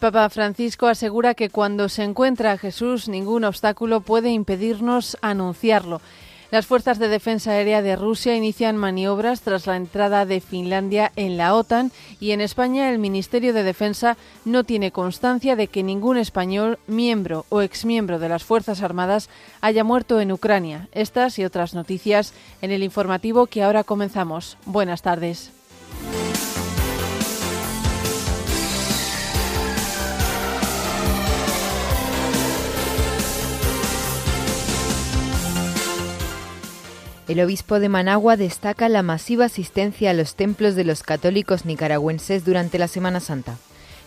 Papa Francisco asegura que cuando se encuentra a Jesús ningún obstáculo puede impedirnos anunciarlo. Las fuerzas de defensa aérea de Rusia inician maniobras tras la entrada de Finlandia en la OTAN y en España el Ministerio de Defensa no tiene constancia de que ningún español, miembro o exmiembro de las Fuerzas Armadas, haya muerto en Ucrania. Estas y otras noticias en el informativo que ahora comenzamos. Buenas tardes. El obispo de Managua destaca la masiva asistencia a los templos de los católicos nicaragüenses durante la Semana Santa.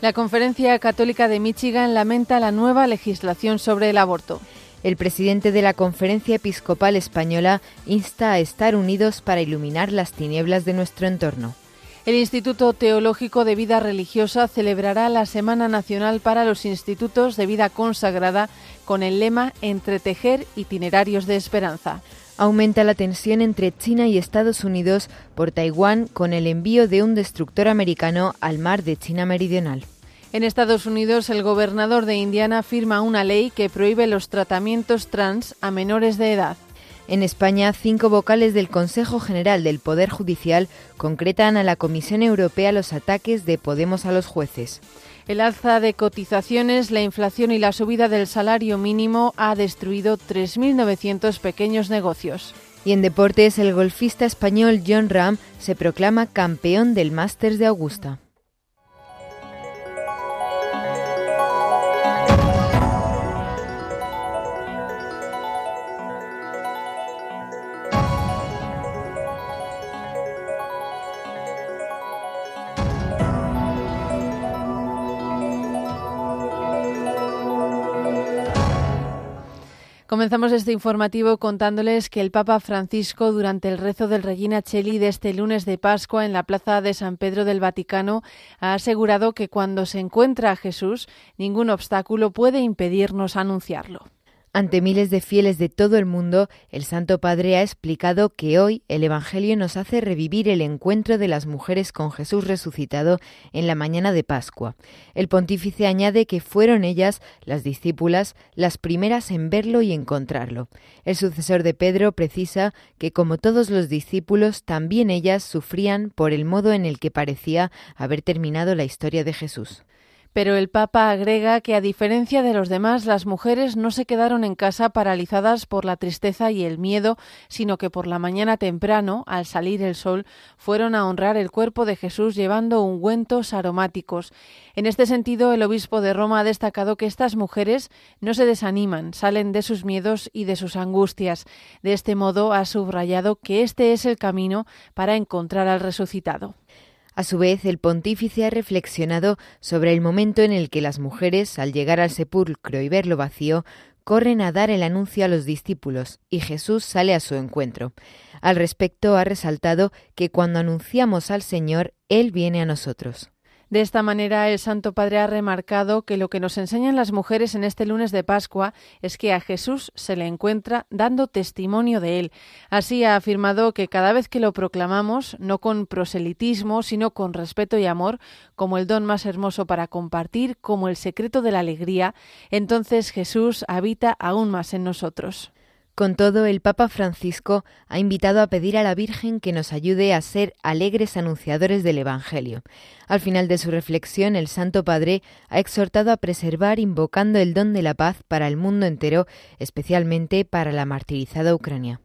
La Conferencia Católica de Michigan lamenta la nueva legislación sobre el aborto. El presidente de la Conferencia Episcopal Española insta a estar unidos para iluminar las tinieblas de nuestro entorno. El Instituto Teológico de Vida Religiosa celebrará la Semana Nacional para los Institutos de Vida Consagrada con el lema Entretejer itinerarios de esperanza. Aumenta la tensión entre China y Estados Unidos por Taiwán con el envío de un destructor americano al mar de China Meridional. En Estados Unidos, el gobernador de Indiana firma una ley que prohíbe los tratamientos trans a menores de edad. En España, cinco vocales del Consejo General del Poder Judicial concretan a la Comisión Europea los ataques de Podemos a los jueces. El alza de cotizaciones, la inflación y la subida del salario mínimo ha destruido 3.900 pequeños negocios. Y en deportes, el golfista español John Ram se proclama campeón del Masters de Augusta. Comenzamos este informativo contándoles que el Papa Francisco, durante el rezo del Regina Cheli de este lunes de Pascua en la Plaza de San Pedro del Vaticano, ha asegurado que cuando se encuentra a Jesús, ningún obstáculo puede impedirnos anunciarlo. Ante miles de fieles de todo el mundo, el Santo Padre ha explicado que hoy el Evangelio nos hace revivir el encuentro de las mujeres con Jesús resucitado en la mañana de Pascua. El pontífice añade que fueron ellas, las discípulas, las primeras en verlo y encontrarlo. El sucesor de Pedro precisa que, como todos los discípulos, también ellas sufrían por el modo en el que parecía haber terminado la historia de Jesús. Pero el Papa agrega que, a diferencia de los demás, las mujeres no se quedaron en casa paralizadas por la tristeza y el miedo, sino que por la mañana temprano, al salir el sol, fueron a honrar el cuerpo de Jesús llevando ungüentos aromáticos. En este sentido, el obispo de Roma ha destacado que estas mujeres no se desaniman, salen de sus miedos y de sus angustias. De este modo, ha subrayado que este es el camino para encontrar al resucitado. A su vez, el pontífice ha reflexionado sobre el momento en el que las mujeres, al llegar al sepulcro y verlo vacío, corren a dar el anuncio a los discípulos y Jesús sale a su encuentro. Al respecto, ha resaltado que cuando anunciamos al Señor, Él viene a nosotros. De esta manera, el Santo Padre ha remarcado que lo que nos enseñan las mujeres en este lunes de Pascua es que a Jesús se le encuentra dando testimonio de él. Así ha afirmado que cada vez que lo proclamamos, no con proselitismo, sino con respeto y amor, como el don más hermoso para compartir, como el secreto de la alegría, entonces Jesús habita aún más en nosotros. Con todo, el Papa Francisco ha invitado a pedir a la Virgen que nos ayude a ser alegres anunciadores del Evangelio. Al final de su reflexión, el Santo Padre ha exhortado a preservar invocando el don de la paz para el mundo entero, especialmente para la martirizada Ucrania.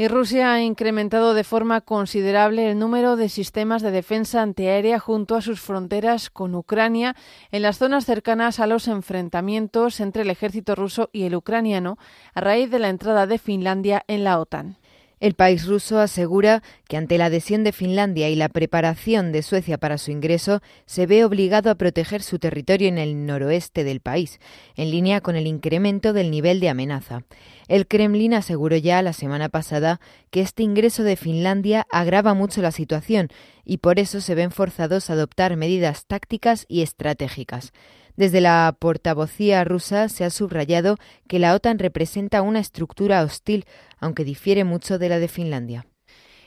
Y Rusia ha incrementado de forma considerable el número de sistemas de defensa antiaérea junto a sus fronteras con Ucrania en las zonas cercanas a los enfrentamientos entre el ejército ruso y el ucraniano a raíz de la entrada de Finlandia en la OTAN. El país ruso asegura que ante la adhesión de Finlandia y la preparación de Suecia para su ingreso, se ve obligado a proteger su territorio en el noroeste del país, en línea con el incremento del nivel de amenaza. El Kremlin aseguró ya la semana pasada que este ingreso de Finlandia agrava mucho la situación y por eso se ven forzados a adoptar medidas tácticas y estratégicas. Desde la portavocía rusa se ha subrayado que la OTAN representa una estructura hostil, aunque difiere mucho de la de Finlandia.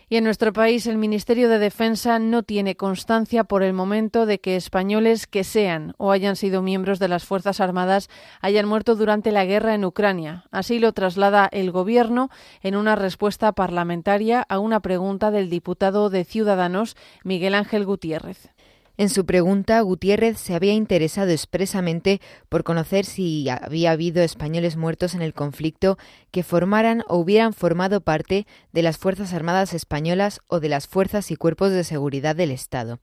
Y en nuestro país el Ministerio de Defensa no tiene constancia por el momento de que españoles que sean o hayan sido miembros de las Fuerzas Armadas hayan muerto durante la guerra en Ucrania. Así lo traslada el Gobierno en una respuesta parlamentaria a una pregunta del diputado de Ciudadanos, Miguel Ángel Gutiérrez. En su pregunta, Gutiérrez se había interesado expresamente por conocer si había habido españoles muertos en el conflicto que formaran o hubieran formado parte de las Fuerzas Armadas españolas o de las fuerzas y cuerpos de seguridad del Estado.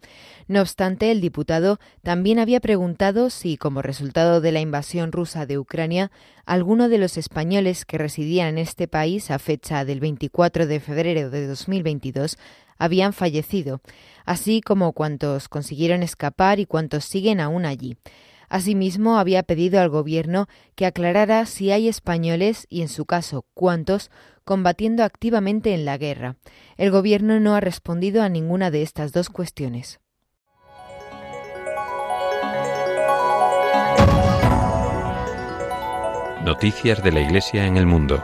No obstante, el diputado también había preguntado si, como resultado de la invasión rusa de Ucrania, alguno de los españoles que residían en este país a fecha del 24 de febrero de 2022 habían fallecido, así como cuantos consiguieron escapar y cuantos siguen aún allí. Asimismo, había pedido al Gobierno que aclarara si hay españoles y, en su caso, cuántos, combatiendo activamente en la guerra. El Gobierno no ha respondido a ninguna de estas dos cuestiones. Noticias de la Iglesia en el mundo.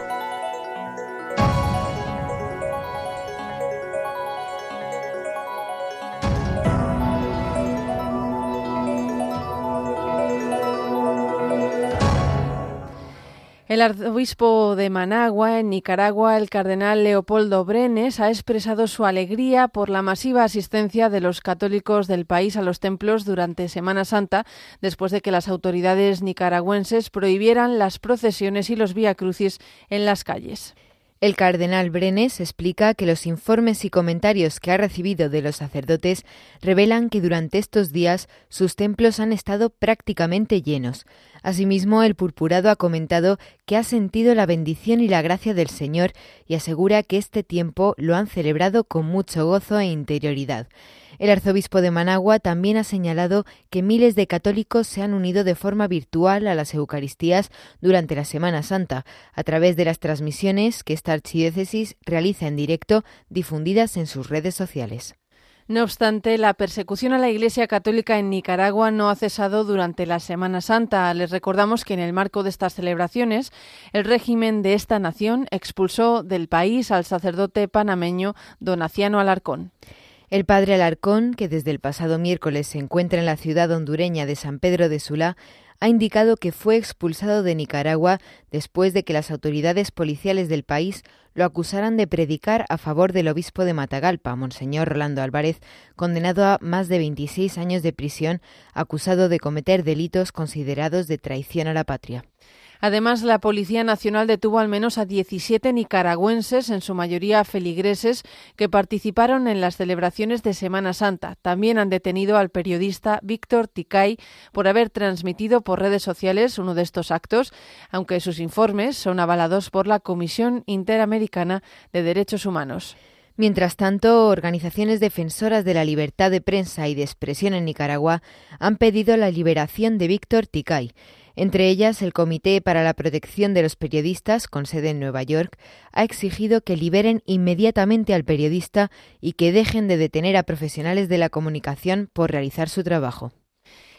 El arzobispo de Managua, en Nicaragua, el cardenal Leopoldo Brenes, ha expresado su alegría por la masiva asistencia de los católicos del país a los templos durante Semana Santa, después de que las autoridades nicaragüenses prohibieran las procesiones y los viacrucis en las calles. El cardenal Brenes explica que los informes y comentarios que ha recibido de los sacerdotes revelan que durante estos días sus templos han estado prácticamente llenos. Asimismo, el purpurado ha comentado que ha sentido la bendición y la gracia del Señor y asegura que este tiempo lo han celebrado con mucho gozo e interioridad. El arzobispo de Managua también ha señalado que miles de católicos se han unido de forma virtual a las Eucaristías durante la Semana Santa, a través de las transmisiones que esta archidiócesis realiza en directo difundidas en sus redes sociales. No obstante, la persecución a la Iglesia Católica en Nicaragua no ha cesado durante la Semana Santa. Les recordamos que en el marco de estas celebraciones, el régimen de esta nación expulsó del país al sacerdote panameño Donaciano Alarcón. El padre Alarcón, que desde el pasado miércoles se encuentra en la ciudad hondureña de San Pedro de Sula, ha indicado que fue expulsado de Nicaragua después de que las autoridades policiales del país lo acusaran de predicar a favor del obispo de Matagalpa, Monseñor Rolando Álvarez, condenado a más de 26 años de prisión, acusado de cometer delitos considerados de traición a la patria. Además, la Policía Nacional detuvo al menos a 17 nicaragüenses, en su mayoría feligreses, que participaron en las celebraciones de Semana Santa. También han detenido al periodista Víctor Ticay por haber transmitido por redes sociales uno de estos actos, aunque sus informes son avalados por la Comisión Interamericana de Derechos Humanos. Mientras tanto, organizaciones defensoras de la libertad de prensa y de expresión en Nicaragua han pedido la liberación de Víctor Ticay. Entre ellas, el Comité para la Protección de los Periodistas, con sede en Nueva York, ha exigido que liberen inmediatamente al periodista y que dejen de detener a profesionales de la comunicación por realizar su trabajo.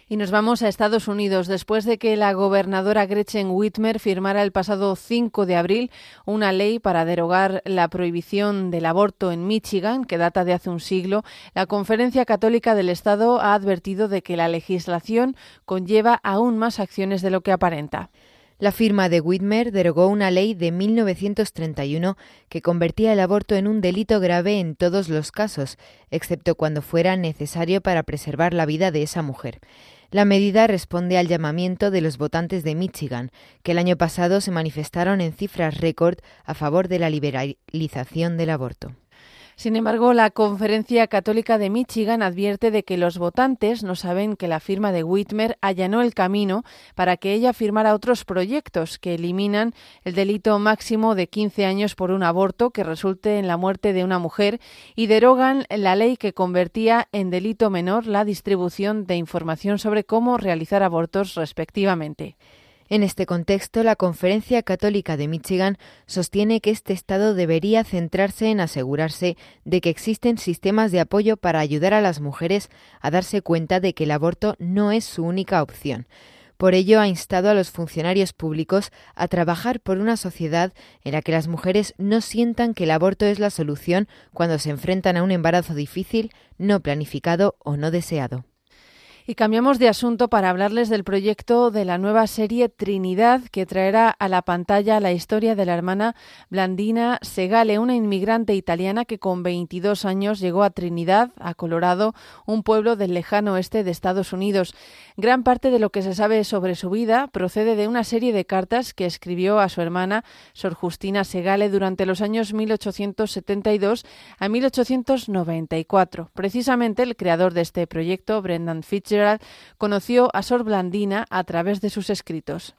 Y nos vamos a Estados Unidos después de que la gobernadora Gretchen Whitmer firmara el pasado 5 de abril una ley para derogar la prohibición del aborto en Michigan, que data de hace un siglo. La Conferencia Católica del Estado ha advertido de que la legislación conlleva aún más acciones de lo que aparenta. La firma de Whitmer derogó una ley de 1931 que convertía el aborto en un delito grave en todos los casos, excepto cuando fuera necesario para preservar la vida de esa mujer. La medida responde al llamamiento de los votantes de Michigan, que el año pasado se manifestaron en cifras récord a favor de la liberalización del aborto. Sin embargo, la Conferencia Católica de Michigan advierte de que los votantes no saben que la firma de Whitmer allanó el camino para que ella firmara otros proyectos que eliminan el delito máximo de 15 años por un aborto que resulte en la muerte de una mujer y derogan la ley que convertía en delito menor la distribución de información sobre cómo realizar abortos respectivamente. En este contexto, la Conferencia Católica de Michigan sostiene que este Estado debería centrarse en asegurarse de que existen sistemas de apoyo para ayudar a las mujeres a darse cuenta de que el aborto no es su única opción. Por ello, ha instado a los funcionarios públicos a trabajar por una sociedad en la que las mujeres no sientan que el aborto es la solución cuando se enfrentan a un embarazo difícil, no planificado o no deseado. Y cambiamos de asunto para hablarles del proyecto de la nueva serie Trinidad que traerá a la pantalla la historia de la hermana Blandina Segale, una inmigrante italiana que con 22 años llegó a Trinidad, a Colorado, un pueblo del lejano oeste de Estados Unidos. Gran parte de lo que se sabe sobre su vida procede de una serie de cartas que escribió a su hermana Sor Justina Segale durante los años 1872 a 1894. Precisamente el creador de este proyecto, Brendan Fitch, conoció a Sor Blandina a través de sus escritos.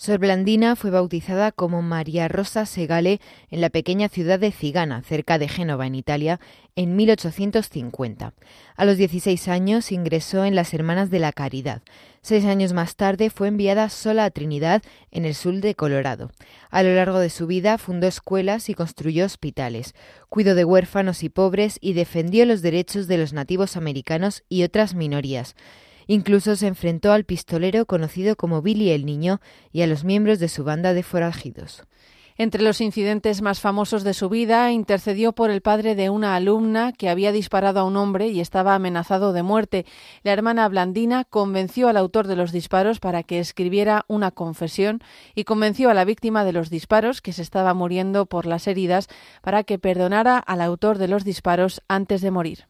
Sor Blandina fue bautizada como María Rosa Segale en la pequeña ciudad de Cigana, cerca de Génova, en Italia, en 1850. A los 16 años ingresó en las Hermanas de la Caridad. Seis años más tarde fue enviada sola a Trinidad, en el sur de Colorado. A lo largo de su vida fundó escuelas y construyó hospitales, cuidó de huérfanos y pobres y defendió los derechos de los nativos americanos y otras minorías. Incluso se enfrentó al pistolero conocido como Billy el Niño y a los miembros de su banda de forajidos. Entre los incidentes más famosos de su vida, intercedió por el padre de una alumna que había disparado a un hombre y estaba amenazado de muerte. La hermana Blandina convenció al autor de los disparos para que escribiera una confesión y convenció a la víctima de los disparos, que se estaba muriendo por las heridas, para que perdonara al autor de los disparos antes de morir.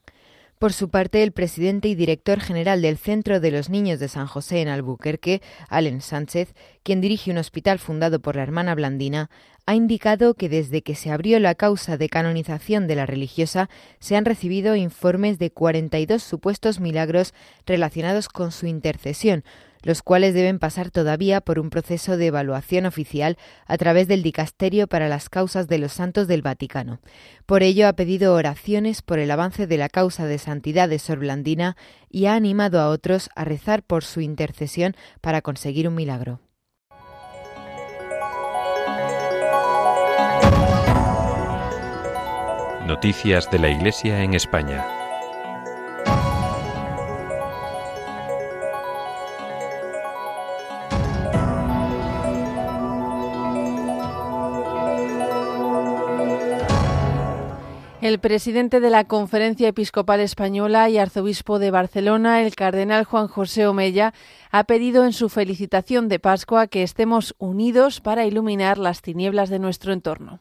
Por su parte, el presidente y director general del Centro de los Niños de San José en Albuquerque, Allen Sánchez, quien dirige un hospital fundado por la hermana Blandina, ha indicado que desde que se abrió la causa de canonización de la religiosa se han recibido informes de 42 supuestos milagros relacionados con su intercesión, los cuales deben pasar todavía por un proceso de evaluación oficial a través del Dicasterio para las Causas de los Santos del Vaticano. Por ello ha pedido oraciones por el avance de la causa de santidad de Sor Blandina y ha animado a otros a rezar por su intercesión para conseguir un milagro. Noticias de la Iglesia en España. El presidente de la Conferencia Episcopal Española y arzobispo de Barcelona, el cardenal Juan José Omella, ha pedido en su felicitación de Pascua que estemos unidos para iluminar las tinieblas de nuestro entorno.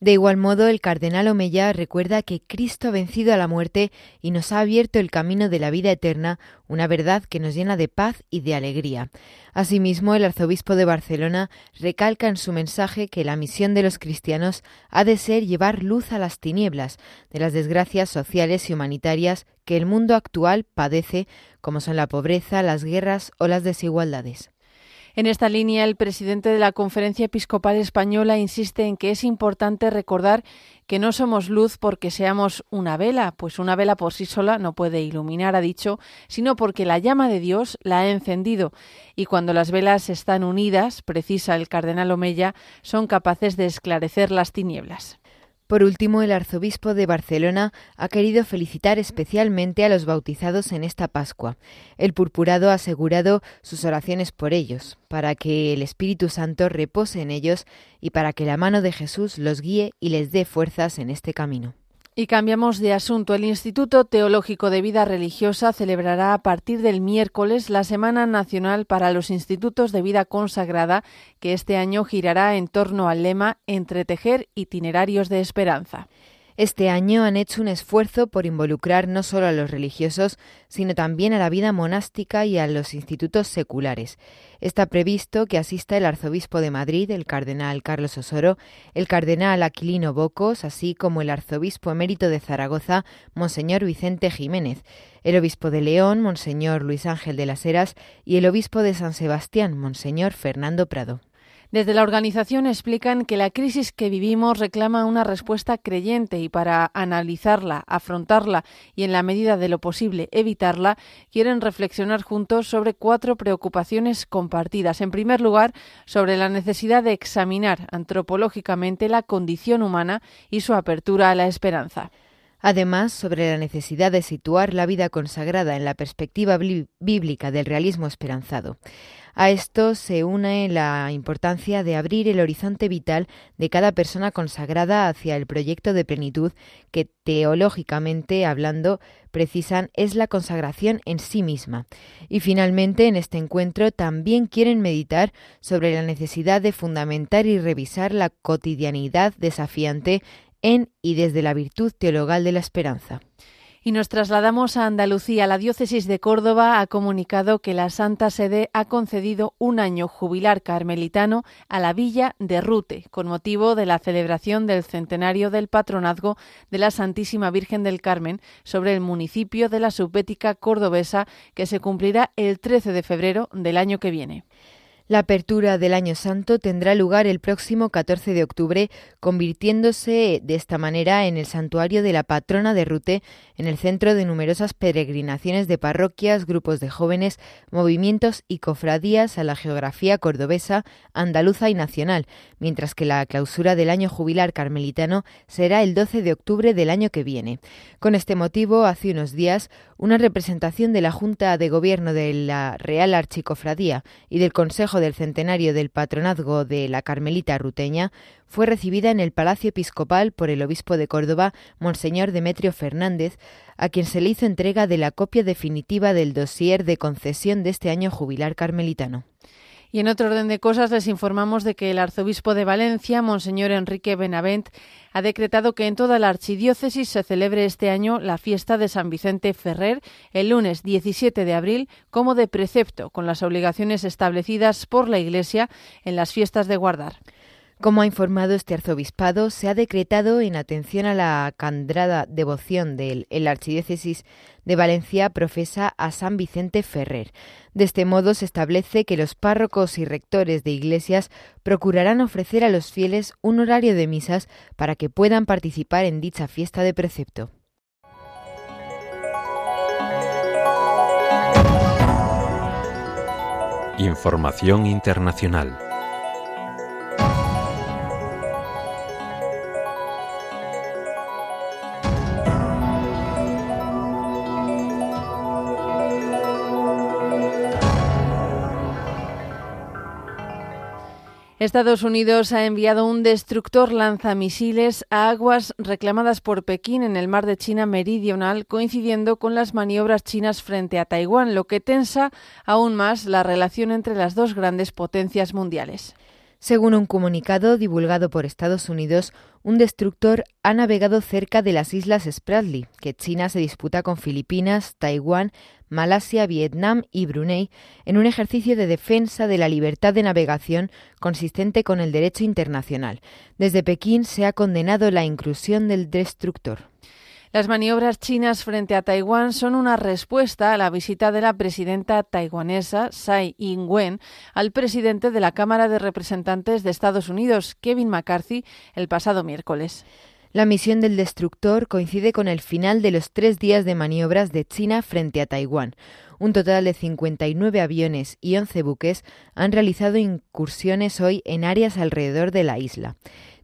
De igual modo, el cardenal Omeya recuerda que Cristo ha vencido a la muerte y nos ha abierto el camino de la vida eterna, una verdad que nos llena de paz y de alegría. Asimismo, el arzobispo de Barcelona recalca en su mensaje que la misión de los cristianos ha de ser llevar luz a las tinieblas de las desgracias sociales y humanitarias que el mundo actual padece, como son la pobreza, las guerras o las desigualdades. En esta línea, el presidente de la Conferencia Episcopal Española insiste en que es importante recordar que no somos luz porque seamos una vela, pues una vela por sí sola no puede iluminar, ha dicho, sino porque la llama de Dios la ha encendido y cuando las velas están unidas, precisa el cardenal Omeya, son capaces de esclarecer las tinieblas. Por último, el arzobispo de Barcelona ha querido felicitar especialmente a los bautizados en esta Pascua. El purpurado ha asegurado sus oraciones por ellos, para que el Espíritu Santo repose en ellos y para que la mano de Jesús los guíe y les dé fuerzas en este camino. Y cambiamos de asunto. El Instituto Teológico de Vida Religiosa celebrará a partir del miércoles la Semana Nacional para los Institutos de Vida Consagrada, que este año girará en torno al lema Entretejer itinerarios de esperanza. Este año han hecho un esfuerzo por involucrar no solo a los religiosos, sino también a la vida monástica y a los institutos seculares. Está previsto que asista el arzobispo de Madrid, el cardenal Carlos Osoro, el cardenal Aquilino Bocos, así como el arzobispo emérito de Zaragoza, Monseñor Vicente Jiménez, el obispo de León, Monseñor Luis Ángel de las Heras, y el obispo de San Sebastián, Monseñor Fernando Prado. Desde la organización explican que la crisis que vivimos reclama una respuesta creyente y para analizarla, afrontarla y en la medida de lo posible evitarla, quieren reflexionar juntos sobre cuatro preocupaciones compartidas. En primer lugar, sobre la necesidad de examinar antropológicamente la condición humana y su apertura a la esperanza. Además, sobre la necesidad de situar la vida consagrada en la perspectiva bíblica del realismo esperanzado. A esto se une la importancia de abrir el horizonte vital de cada persona consagrada hacia el proyecto de plenitud que teológicamente hablando precisan es la consagración en sí misma. Y finalmente, en este encuentro también quieren meditar sobre la necesidad de fundamentar y revisar la cotidianidad desafiante en y desde la virtud teologal de la esperanza. Y nos trasladamos a Andalucía. La diócesis de Córdoba ha comunicado que la Santa Sede ha concedido un año jubilar carmelitano a la villa de Rute, con motivo de la celebración del centenario del patronazgo de la Santísima Virgen del Carmen sobre el municipio de la subbética cordobesa, que se cumplirá el 13 de febrero del año que viene. La apertura del Año Santo tendrá lugar el próximo 14 de octubre, convirtiéndose de esta manera en el santuario de la patrona de Rute, en el centro de numerosas peregrinaciones de parroquias, grupos de jóvenes, movimientos y cofradías a la geografía cordobesa, andaluza y nacional, mientras que la clausura del año jubilar carmelitano será el 12 de octubre del año que viene. Con este motivo, hace unos días, una representación de la Junta de Gobierno de la Real Archicofradía y del Consejo del centenario del patronazgo de la Carmelita ruteña fue recibida en el Palacio Episcopal por el obispo de Córdoba, Monseñor Demetrio Fernández, a quien se le hizo entrega de la copia definitiva del dossier de concesión de este año jubilar carmelitano. Y en otro orden de cosas les informamos de que el arzobispo de Valencia, Monseñor Enrique Benavent, ha decretado que en toda la archidiócesis se celebre este año la fiesta de San Vicente Ferrer el lunes 17 de abril como de precepto, con las obligaciones establecidas por la Iglesia en las fiestas de guardar. Como ha informado este arzobispado, se ha decretado en atención a la candrada devoción el archidiócesis de Valencia profesa a San Vicente Ferrer. De este modo se establece que los párrocos y rectores de iglesias procurarán ofrecer a los fieles un horario de misas para que puedan participar en dicha fiesta de precepto. Información internacional. Estados Unidos ha enviado un destructor lanzamisiles a aguas reclamadas por Pekín en el mar de China Meridional, coincidiendo con las maniobras chinas frente a Taiwán, lo que tensa aún más la relación entre las dos grandes potencias mundiales. Según un comunicado divulgado por Estados Unidos, un destructor ha navegado cerca de las islas Spratly, que China se disputa con Filipinas, Taiwán, Malasia, Vietnam y Brunei, en un ejercicio de defensa de la libertad de navegación consistente con el derecho internacional. Desde Pekín se ha condenado la inclusión del destructor. Las maniobras chinas frente a Taiwán son una respuesta a la visita de la presidenta taiwanesa Tsai Ing-wen al presidente de la Cámara de Representantes de Estados Unidos, Kevin McCarthy, el pasado miércoles. La misión del destructor coincide con el final de los tres días de maniobras de China frente a Taiwán. Un total de 59 aviones y 11 buques han realizado incursiones hoy en áreas alrededor de la isla.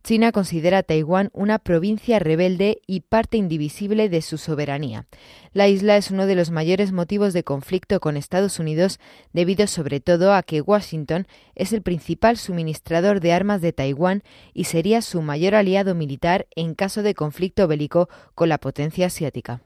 China considera a Taiwán una provincia rebelde y parte indivisible de su soberanía. La isla es uno de los mayores motivos de conflicto con Estados Unidos debido sobre todo a que Washington es el principal suministrador de armas de Taiwán y sería su mayor aliado militar en caso de conflicto bélico con la potencia asiática.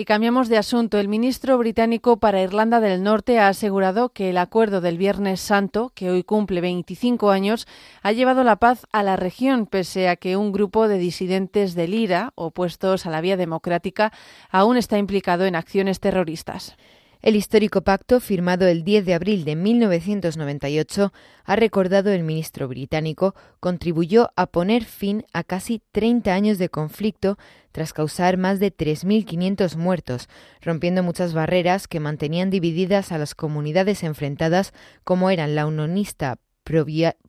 Y cambiamos de asunto. El ministro británico para Irlanda del Norte ha asegurado que el acuerdo del Viernes Santo, que hoy cumple 25 años, ha llevado la paz a la región, pese a que un grupo de disidentes del IRA, opuestos a la vía democrática, aún está implicado en acciones terroristas. El histórico pacto, firmado el 10 de abril de 1998, ha recordado el ministro británico, contribuyó a poner fin a casi 30 años de conflicto tras causar más de 3.500 muertos, rompiendo muchas barreras que mantenían divididas a las comunidades enfrentadas como eran la unionista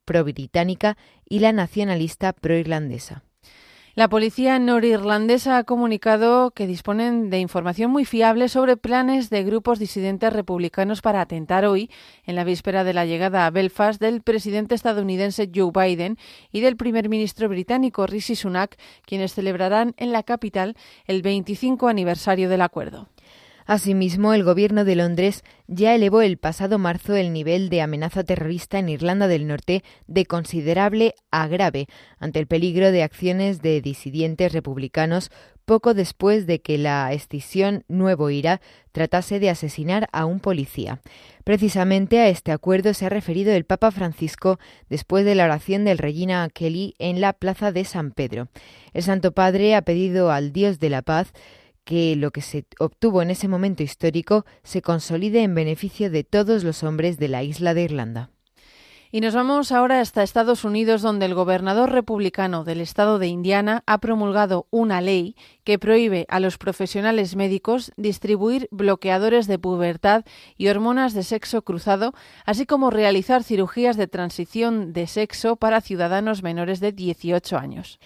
pro-británica y la nacionalista pro-irlandesa. La policía norirlandesa ha comunicado que disponen de información muy fiable sobre planes de grupos disidentes republicanos para atentar hoy, en la víspera de la llegada a Belfast del presidente estadounidense Joe Biden y del primer ministro británico Rishi Sunak, quienes celebrarán en la capital el 25 aniversario del acuerdo. Asimismo, el gobierno de Londres ya elevó el pasado marzo el nivel de amenaza terrorista en Irlanda del Norte de considerable a grave ante el peligro de acciones de disidentes republicanos poco después de que la escisión Nuevo Ira tratase de asesinar a un policía. Precisamente a este acuerdo se ha referido el Papa Francisco después de la oración del Regina Kelly en la Plaza de San Pedro. El Santo Padre ha pedido al Dios de la paz que lo que se obtuvo en ese momento histórico se consolide en beneficio de todos los hombres de la isla de Irlanda. Y nos vamos ahora hasta Estados Unidos, donde el gobernador republicano del estado de Indiana ha promulgado una ley que prohíbe a los profesionales médicos distribuir bloqueadores de pubertad y hormonas de sexo cruzado, así como realizar cirugías de transición de sexo para ciudadanos menores de 18 años.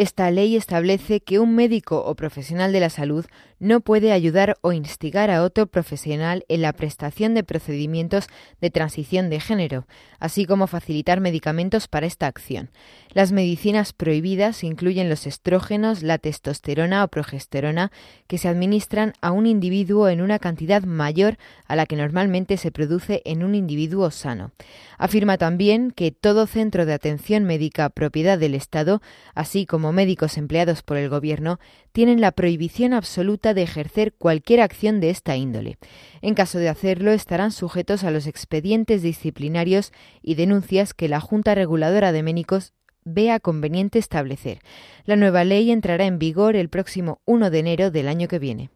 Esta ley establece que un médico o profesional de la salud no puede ayudar o instigar a otro profesional en la prestación de procedimientos de transición de género, así como facilitar medicamentos para esta acción. Las medicinas prohibidas incluyen los estrógenos, la testosterona o progesterona, que se administran a un individuo en una cantidad mayor a la que normalmente se produce en un individuo sano. Afirma también que todo centro de atención médica propiedad del Estado, así como médicos empleados por el Gobierno, tienen la prohibición absoluta de ejercer cualquier acción de esta índole. En caso de hacerlo, estarán sujetos a los expedientes disciplinarios y denuncias que la Junta Reguladora de Médicos vea conveniente establecer. La nueva ley entrará en vigor el próximo 1 de enero del año que viene.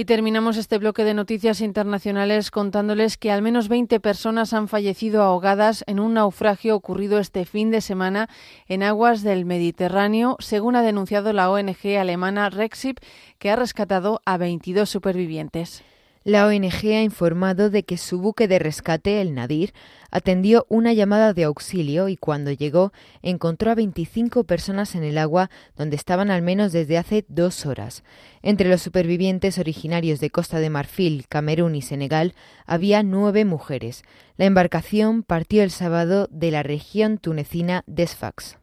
Y terminamos este bloque de noticias internacionales contándoles que al menos 20 personas han fallecido ahogadas en un naufragio ocurrido este fin de semana en aguas del Mediterráneo, según ha denunciado la ONG alemana Rexip, que ha rescatado a 22 supervivientes. La ONG ha informado de que su buque de rescate, el Nadir, atendió una llamada de auxilio y cuando llegó encontró a 25 personas en el agua donde estaban al menos desde hace dos horas. Entre los supervivientes originarios de Costa de Marfil, Camerún y Senegal había nueve mujeres. La embarcación partió el sábado de la región tunecina de Sfax.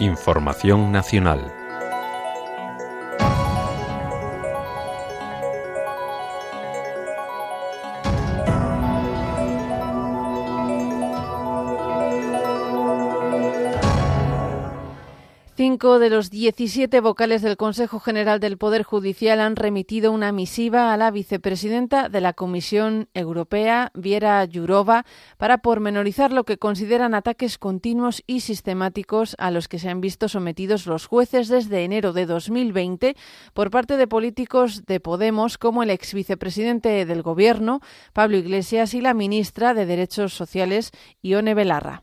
Información nacional. Cinco de los 17 vocales del Consejo General del Poder Judicial han remitido una misiva a la vicepresidenta de la Comisión Europea, Viera Yurova, para pormenorizar lo que consideran ataques continuos y sistemáticos a los que se han visto sometidos los jueces desde enero de 2020 por parte de políticos de Podemos como el ex vicepresidente del Gobierno, Pablo Iglesias, y la ministra de Derechos Sociales, Ione Belarra.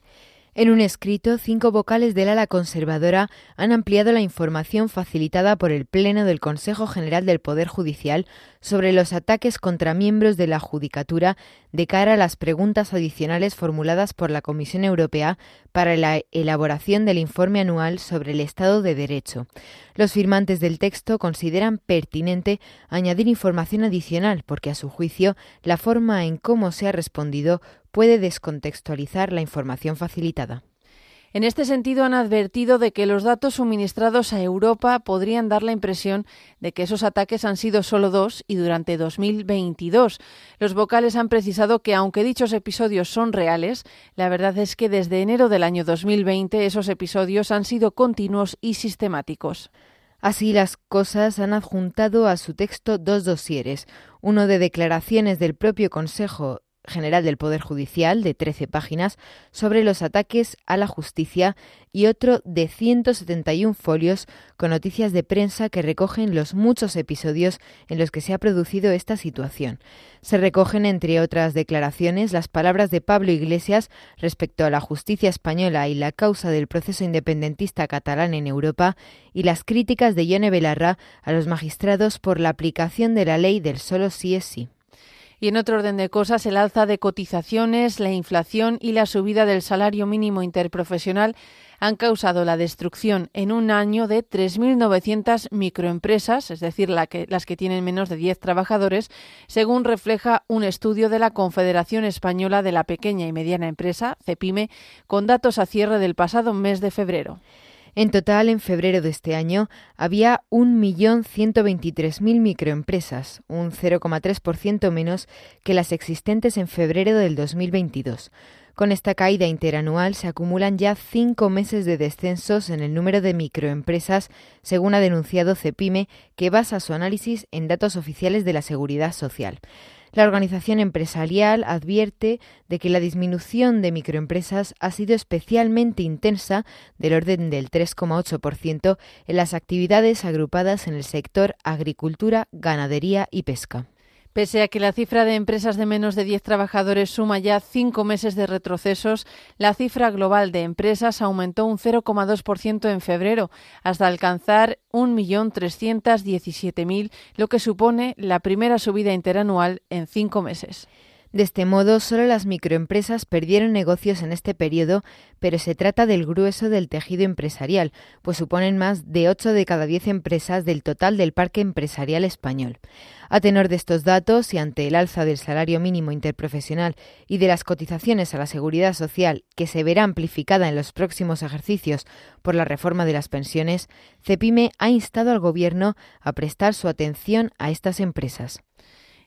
En un escrito, cinco vocales del ala conservadora han ampliado la información facilitada por el Pleno del Consejo General del Poder Judicial sobre los ataques contra miembros de la Judicatura de cara a las preguntas adicionales formuladas por la Comisión Europea para la elaboración del informe anual sobre el Estado de Derecho. Los firmantes del texto consideran pertinente añadir información adicional porque, a su juicio, la forma en cómo se ha respondido puede descontextualizar la información facilitada. En este sentido, han advertido de que los datos suministrados a Europa podrían dar la impresión de que esos ataques han sido solo dos y durante 2022. Los vocales han precisado que, aunque dichos episodios son reales, la verdad es que desde enero del año 2020 esos episodios han sido continuos y sistemáticos. Así las cosas han adjuntado a su texto dos dosieres, uno de declaraciones del propio Consejo General del Poder Judicial de 13 páginas sobre los ataques a la justicia y otro de 171 folios con noticias de prensa que recogen los muchos episodios en los que se ha producido esta situación. Se recogen, entre otras declaraciones, las palabras de Pablo Iglesias respecto a la justicia española y la causa del proceso independentista catalán en Europa y las críticas de Yone Belarra a los magistrados por la aplicación de la ley del solo sí es sí. Y en otro orden de cosas, el alza de cotizaciones, la inflación y la subida del salario mínimo interprofesional han causado la destrucción en un año de 3.900 microempresas, es decir, las que tienen menos de 10 trabajadores, según refleja un estudio de la Confederación Española de la Pequeña y Mediana Empresa, CEPIME, con datos a cierre del pasado mes de febrero. En total, en febrero de este año había 1.123.000 microempresas, un 0,3% menos que las existentes en febrero del 2022. Con esta caída interanual se acumulan ya cinco meses de descensos en el número de microempresas, según ha denunciado CEPIME, que basa su análisis en datos oficiales de la Seguridad Social. La organización empresarial advierte de que la disminución de microempresas ha sido especialmente intensa, del orden del 3,8%, en las actividades agrupadas en el sector agricultura, ganadería y pesca. Pese a que la cifra de empresas de menos de 10 trabajadores suma ya cinco meses de retrocesos, la cifra global de empresas aumentó un 0,2% en febrero, hasta alcanzar 1.317.000, lo que supone la primera subida interanual en cinco meses. De este modo, solo las microempresas perdieron negocios en este periodo, pero se trata del grueso del tejido empresarial, pues suponen más de 8 de cada 10 empresas del total del parque empresarial español. A tenor de estos datos y ante el alza del salario mínimo interprofesional y de las cotizaciones a la seguridad social, que se verá amplificada en los próximos ejercicios por la reforma de las pensiones, CEPIME ha instado al Gobierno a prestar su atención a estas empresas.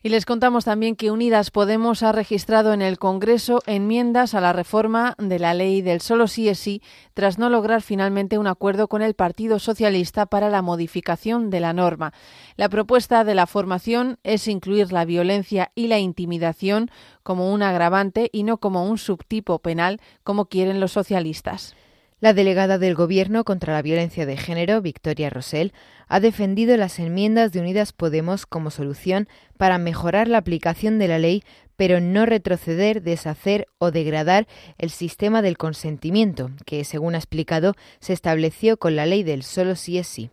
Y les contamos también que Unidas Podemos ha registrado en el Congreso enmiendas a la reforma de la ley del solo sí es sí, tras no lograr finalmente un acuerdo con el Partido Socialista para la modificación de la norma. La propuesta de la formación es incluir la violencia y la intimidación como un agravante y no como un subtipo penal, como quieren los socialistas. La delegada del Gobierno contra la violencia de género, Victoria Rosell, ha defendido las enmiendas de Unidas Podemos como solución para mejorar la aplicación de la ley, pero no retroceder, deshacer o degradar el sistema del consentimiento, que, según ha explicado, se estableció con la ley del solo sí es sí.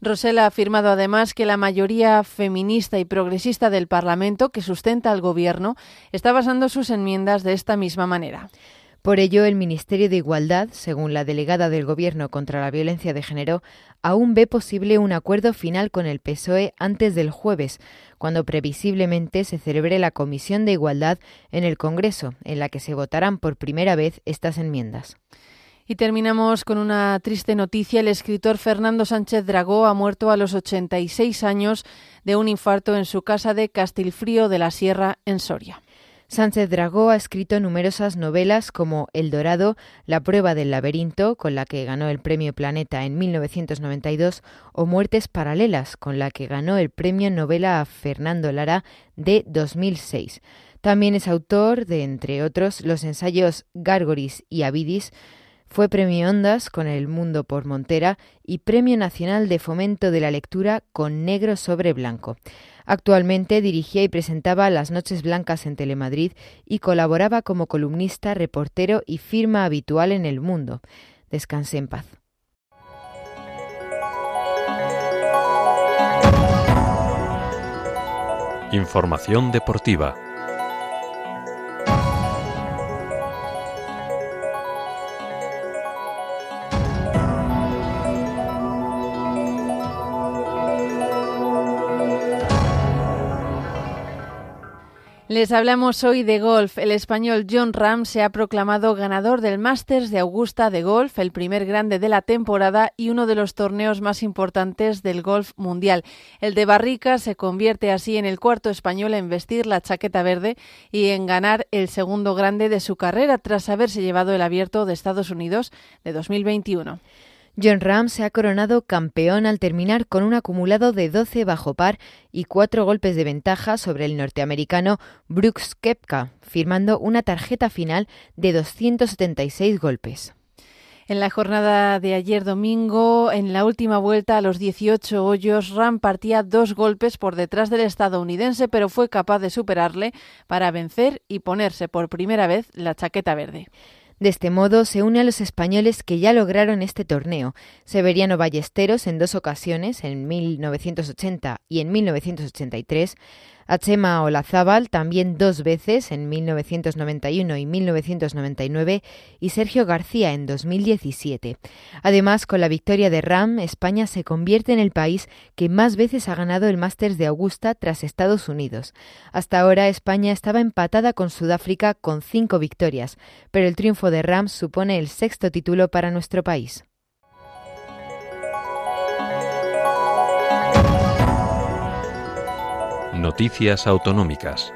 Rosell ha afirmado además que la mayoría feminista y progresista del Parlamento que sustenta al Gobierno está basando sus enmiendas de esta misma manera. Por ello, el Ministerio de Igualdad, según la delegada del Gobierno contra la Violencia de Género, aún ve posible un acuerdo final con el PSOE antes del jueves, cuando previsiblemente se celebre la Comisión de Igualdad en el Congreso, en la que se votarán por primera vez estas enmiendas. Y terminamos con una triste noticia. El escritor Fernando Sánchez Dragó ha muerto a los 86 años de un infarto en su casa de Castilfrío de la Sierra, en Soria. Sánchez Dragó ha escrito numerosas novelas como El Dorado, La prueba del laberinto, con la que ganó el Premio Planeta en 1992, o Muertes Paralelas, con la que ganó el Premio Novela a Fernando Lara de 2006. También es autor de, entre otros, los ensayos Gárgoris y Avidis, fue Premio Ondas con El Mundo por Montera y Premio Nacional de Fomento de la Lectura con Negro sobre Blanco. Actualmente dirigía y presentaba Las Noches Blancas en Telemadrid y colaboraba como columnista, reportero y firma habitual en El Mundo. Descanse en paz. Información deportiva. Les hablamos hoy de golf. El español John Ram se ha proclamado ganador del Masters de Augusta de Golf, el primer grande de la temporada y uno de los torneos más importantes del golf mundial. El de Barrica se convierte así en el cuarto español en vestir la chaqueta verde y en ganar el segundo grande de su carrera tras haberse llevado el abierto de Estados Unidos de 2021. John Ram se ha coronado campeón al terminar con un acumulado de 12 bajo par y cuatro golpes de ventaja sobre el norteamericano Brooks Kepka, firmando una tarjeta final de 276 golpes. En la jornada de ayer domingo, en la última vuelta a los 18 hoyos, Ram partía dos golpes por detrás del estadounidense, pero fue capaz de superarle para vencer y ponerse por primera vez la chaqueta verde. De este modo se une a los españoles que ya lograron este torneo, Severiano Ballesteros en dos ocasiones, en 1980 y en 1983, a Olazábal también dos veces en 1991 y 1999 y Sergio García en 2017. Además, con la victoria de Ram, España se convierte en el país que más veces ha ganado el Masters de Augusta tras Estados Unidos. Hasta ahora España estaba empatada con Sudáfrica con cinco victorias, pero el triunfo de Ram supone el sexto título para nuestro país. Noticias Autonómicas.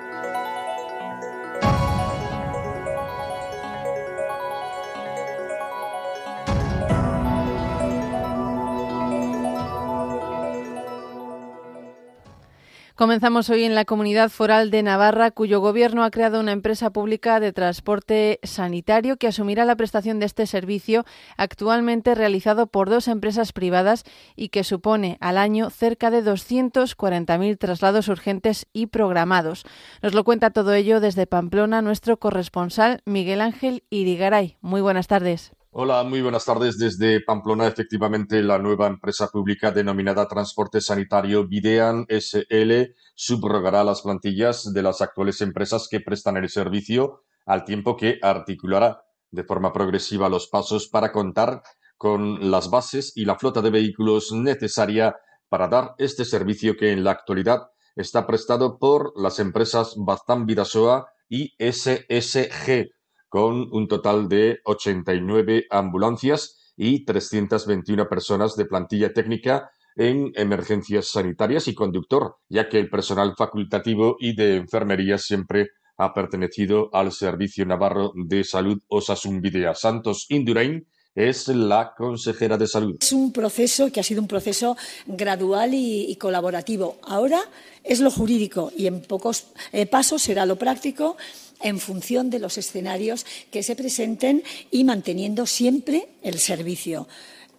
Comenzamos hoy en la comunidad foral de Navarra, cuyo gobierno ha creado una empresa pública de transporte sanitario que asumirá la prestación de este servicio, actualmente realizado por dos empresas privadas y que supone al año cerca de 240.000 traslados urgentes y programados. Nos lo cuenta todo ello desde Pamplona nuestro corresponsal Miguel Ángel Irigaray. Muy buenas tardes. Hola, muy buenas tardes desde Pamplona. Efectivamente, la nueva empresa pública denominada Transporte Sanitario Videan SL subrogará las plantillas de las actuales empresas que prestan el servicio, al tiempo que articulará de forma progresiva los pasos para contar con las bases y la flota de vehículos necesaria para dar este servicio que en la actualidad está prestado por las empresas Baztán Vidasoa y SSG con un total de 89 ambulancias y 321 personas de plantilla técnica en emergencias sanitarias y conductor, ya que el personal facultativo y de enfermería siempre ha pertenecido al Servicio Navarro de Salud Osasun Videa. Santos Indurain es la consejera de salud. Es un proceso que ha sido un proceso gradual y, colaborativo. Ahora es lo jurídico y en pocos eh, pasos será lo práctico en función de los escenarios que se presenten y manteniendo siempre el servicio.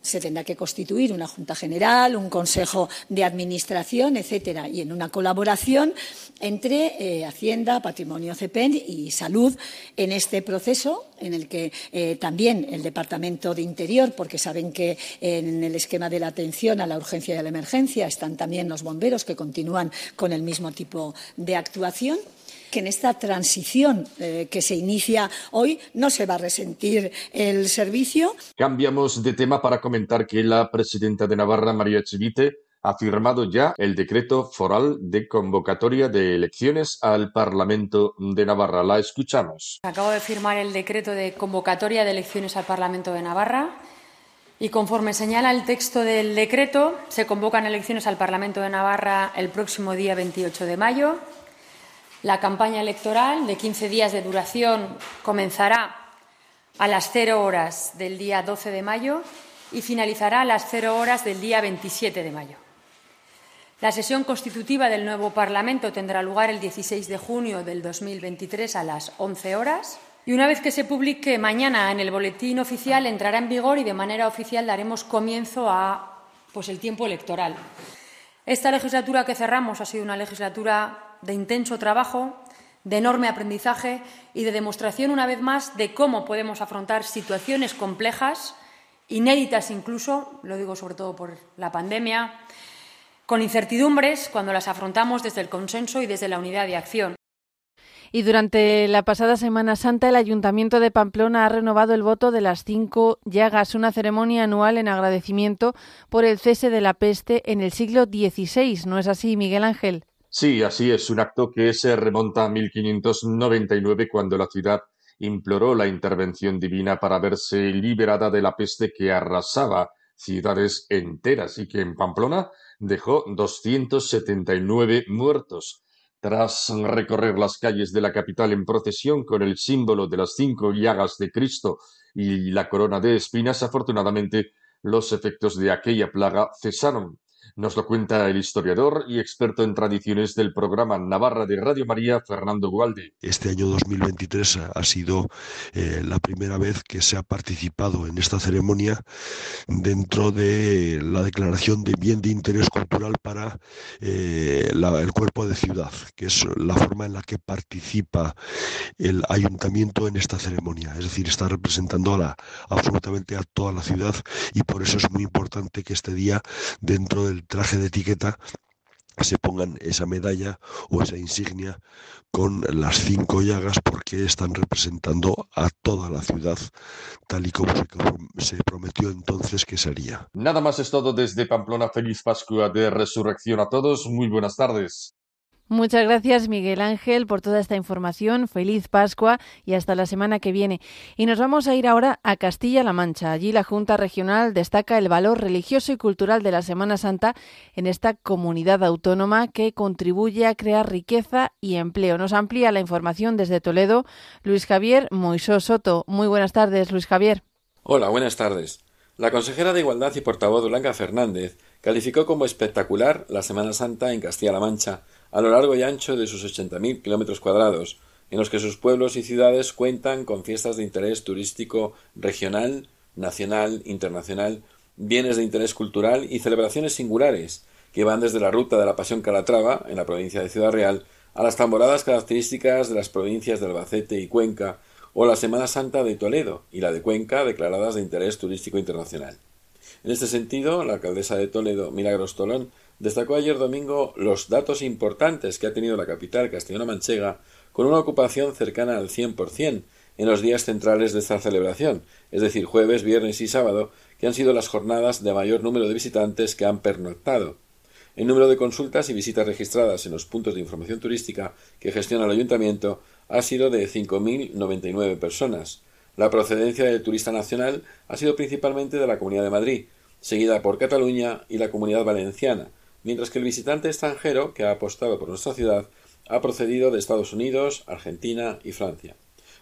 Se tendrá que constituir una Junta General, un Consejo de Administración, etcétera, y en una colaboración entre eh, Hacienda, Patrimonio CEPEN y Salud en este proceso, en el que eh, también el Departamento de Interior, porque saben que en el esquema de la atención a la urgencia y a la emergencia están también los bomberos que continúan con el mismo tipo de actuación que en esta transición eh, que se inicia hoy no se va a resentir el servicio. Cambiamos de tema para comentar que la presidenta de Navarra, María Chivite, ha firmado ya el decreto foral de convocatoria de elecciones al Parlamento de Navarra. La escuchamos. Acabo de firmar el decreto de convocatoria de elecciones al Parlamento de Navarra y conforme señala el texto del decreto, se convocan elecciones al Parlamento de Navarra el próximo día 28 de mayo la campaña electoral de 15 días de duración comenzará a las cero horas del día 12 de mayo y finalizará a las cero horas del día 27 de mayo. La sesión constitutiva del nuevo Parlamento tendrá lugar el 16 de junio del 2023 a las 11 horas y una vez que se publique mañana en el boletín oficial entrará en vigor y de manera oficial daremos comienzo a pues el tiempo electoral. Esta legislatura que cerramos ha sido una legislatura de intenso trabajo, de enorme aprendizaje y de demostración, una vez más, de cómo podemos afrontar situaciones complejas, inéditas incluso, lo digo sobre todo por la pandemia, con incertidumbres cuando las afrontamos desde el consenso y desde la unidad de acción. Y durante la pasada Semana Santa, el Ayuntamiento de Pamplona ha renovado el voto de las cinco llagas, una ceremonia anual en agradecimiento por el cese de la peste en el siglo XVI. ¿No es así, Miguel Ángel? Sí, así es, un acto que se remonta a 1599 cuando la ciudad imploró la intervención divina para verse liberada de la peste que arrasaba ciudades enteras y que en Pamplona dejó 279 muertos. Tras recorrer las calles de la capital en procesión con el símbolo de las cinco llagas de Cristo y la corona de espinas, afortunadamente los efectos de aquella plaga cesaron. Nos lo cuenta el historiador y experto en tradiciones del programa Navarra de Radio María, Fernando Gualde. Este año 2023 ha sido eh, la primera vez que se ha participado en esta ceremonia dentro de la declaración de bien de interés cultural para eh, el cuerpo de ciudad, que es la forma en la que participa el ayuntamiento en esta ceremonia. Es decir, está representando a la, absolutamente a toda la ciudad y por eso es muy importante que este día, dentro del traje de etiqueta se pongan esa medalla o esa insignia con las cinco llagas porque están representando a toda la ciudad tal y como se, prometió entonces que sería. Nada más es todo desde Pamplona. Feliz Pascua de Resurrección a todos. Muy buenas tardes. Muchas gracias, Miguel Ángel, por toda esta información. Feliz Pascua y hasta la semana que viene. Y nos vamos a ir ahora a Castilla-La Mancha. Allí la Junta Regional destaca el valor religioso y cultural de la Semana Santa en esta comunidad autónoma que contribuye a crear riqueza y empleo. Nos amplía la información desde Toledo Luis Javier Moisó Soto. Muy buenas tardes, Luis Javier. Hola, buenas tardes. La consejera de Igualdad y portavoz Blanca Fernández calificó como espectacular la Semana Santa en Castilla-La Mancha a lo largo y ancho de sus 80.000 kilómetros cuadrados, en los que sus pueblos y ciudades cuentan con fiestas de interés turístico regional, nacional, internacional, bienes de interés cultural y celebraciones singulares, que van desde la ruta de la Pasión Calatrava, en la provincia de Ciudad Real, a las tamboradas características de las provincias de Albacete y Cuenca, o la Semana Santa de Toledo y la de Cuenca, declaradas de interés turístico internacional. En este sentido, la alcaldesa de Toledo, Milagros Tolón, destacó ayer domingo los datos importantes que ha tenido la capital castellano-manchega con una ocupación cercana al 100% en los días centrales de esta celebración, es decir, jueves, viernes y sábado, que han sido las jornadas de mayor número de visitantes que han pernoctado. El número de consultas y visitas registradas en los puntos de información turística que gestiona el ayuntamiento ha sido de 5.099 personas. La procedencia del turista nacional ha sido principalmente de la Comunidad de Madrid, seguida por Cataluña y la Comunidad Valenciana, mientras que el visitante extranjero que ha apostado por nuestra ciudad ha procedido de Estados Unidos, Argentina y Francia.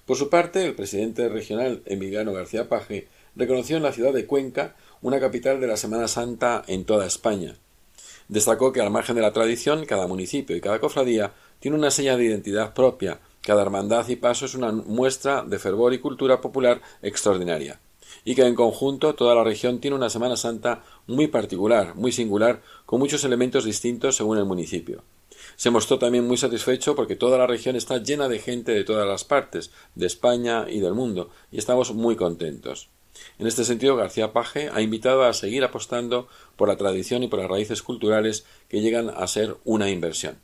Por su parte, el presidente regional Emiliano García Paje reconoció en la ciudad de Cuenca una capital de la Semana Santa en toda España. Destacó que al margen de la tradición, cada municipio y cada cofradía tiene una seña de identidad propia, cada hermandad y paso es una muestra de fervor y cultura popular extraordinaria y que en conjunto toda la región tiene una Semana Santa muy particular, muy singular, con muchos elementos distintos según el municipio. Se mostró también muy satisfecho porque toda la región está llena de gente de todas las partes, de España y del mundo, y estamos muy contentos. En este sentido, García Paje ha invitado a seguir apostando por la tradición y por las raíces culturales que llegan a ser una inversión.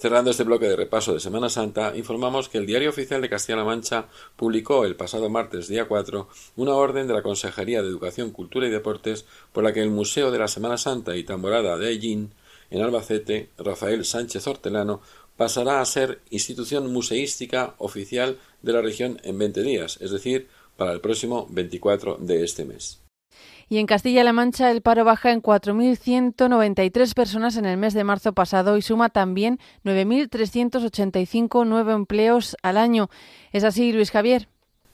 Cerrando este bloque de repaso de Semana Santa, informamos que el Diario Oficial de Castilla-La Mancha publicó el pasado martes día 4 una orden de la Consejería de Educación, Cultura y Deportes por la que el Museo de la Semana Santa y Tamborada de Ellín, en Albacete, Rafael Sánchez Hortelano, pasará a ser institución museística oficial de la región en 20 días, es decir, para el próximo 24 de este mes. Y en Castilla-La Mancha el paro baja en 4.193 personas en el mes de marzo pasado y suma también 9.385 nuevos empleos al año. ¿Es así, Luis Javier?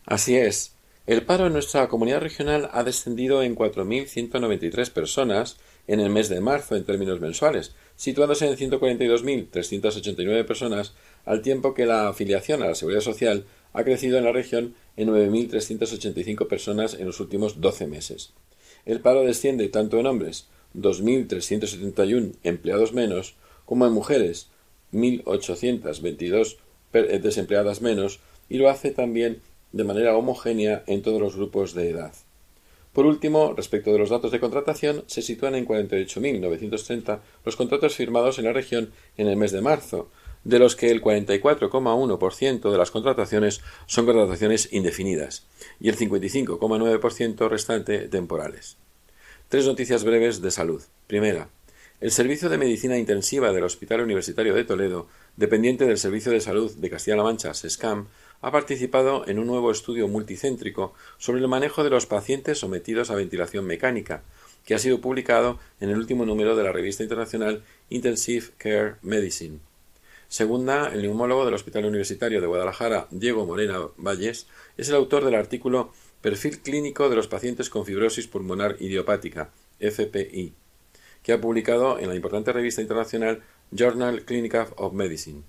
Así es. El paro en nuestra comunidad regional ha descendido en 4.193 personas en el mes de marzo en términos mensuales, situándose en 142.389 personas, al tiempo que la afiliación a la Seguridad Social ha crecido en la región en 9.385 personas en los últimos 12 meses. El paro desciende tanto en hombres, 2.371 empleados menos, como en mujeres, 1.822 eh, desempleadas menos, y lo hace también de manera homogénea en todos los grupos de edad. Por último, respecto de los datos de contratación, se sitúan en 48.930 los contratos firmados en la región en el mes de marzo, de los que el 44,1% de las contrataciones son contrataciones indefinidas y el 55,9% restante temporales. Tres noticias breves de salud. Primera, el Servicio de Medicina Intensiva del Hospital Universitario de Toledo, dependiente del Servicio de Salud de Castilla-La Mancha, SESCAM, ha participado en un nuevo estudio multicéntrico sobre el manejo de los pacientes sometidos a ventilación mecánica, que ha sido publicado en el último número de la revista internacional Intensive Care Medicine. Segunda, el neumólogo del Hospital Universitario de Guadalajara, Diego Morena Valles, es el autor del artículo Perfil clínico de los pacientes con fibrosis pulmonar idiopática, FPI, que ha publicado en la importante revista internacional Journal Clinical of Medicine.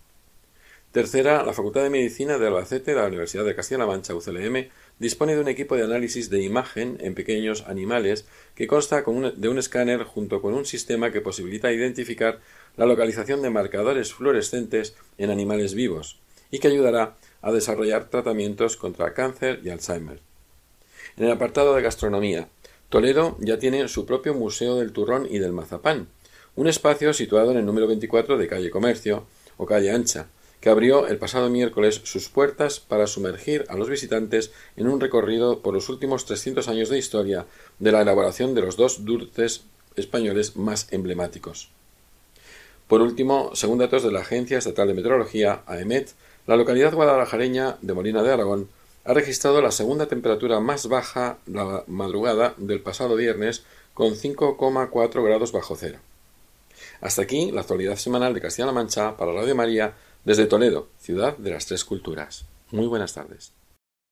Tercera, la Facultad de Medicina de Albacete de la Universidad de Castilla-La Mancha, UCLM, dispone de un equipo de análisis de imagen en pequeños animales que consta de un escáner junto con un sistema que posibilita identificar la localización de marcadores fluorescentes en animales vivos y que ayudará a desarrollar tratamientos contra cáncer y Alzheimer. En el apartado de gastronomía, Toledo ya tiene su propio Museo del Turrón y del Mazapán, un espacio situado en el número 24 de calle Comercio o calle Ancha, que abrió el pasado miércoles sus puertas para sumergir a los visitantes en un recorrido por los últimos 300 años de historia de la elaboración de los dos dulces españoles más emblemáticos. Por último, según datos de la Agencia Estatal de Meteorología, AEMET, la localidad guadalajareña de Molina de Aragón ha registrado la segunda temperatura más baja la madrugada del pasado viernes con 5,4 grados bajo cero. Hasta aquí la actualidad semanal de Castilla-La Mancha para Radio María desde Toledo, ciudad de las tres culturas. Muy buenas tardes.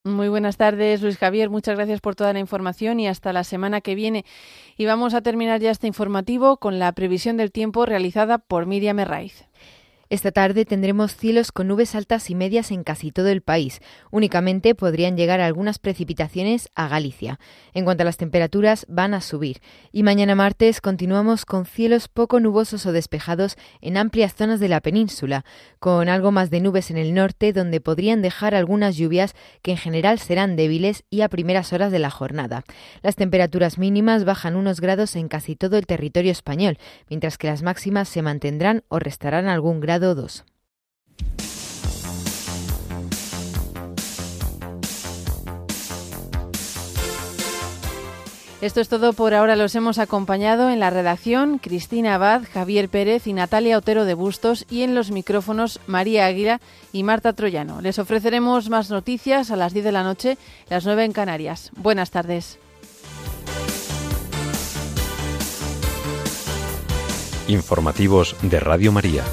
Muy buenas tardes, Luis Javier. Muchas gracias por toda la información y hasta la semana que viene. Y vamos a terminar ya este informativo con la previsión del tiempo realizada por Miriam Herraiz. Esta tarde tendremos cielos con nubes altas y medias en casi todo el país. Únicamente podrían llegar algunas precipitaciones a Galicia. En cuanto a las temperaturas, van a subir. Y mañana martes continuamos con cielos poco nubosos o despejados en amplias zonas de la península, con algo más de nubes en el norte, donde podrían dejar algunas lluvias que en general serán débiles y a primeras horas de la jornada. Las temperaturas mínimas bajan unos grados en casi todo el territorio español, mientras que las máximas se mantendrán o restarán algún grado esto es todo por ahora. Los hemos acompañado en la redacción Cristina Abad, Javier Pérez y Natalia Otero de Bustos y en los micrófonos María Águila y Marta Troyano. Les ofreceremos más noticias a las 10 de la noche, las 9 en Canarias. Buenas tardes. Informativos de Radio María.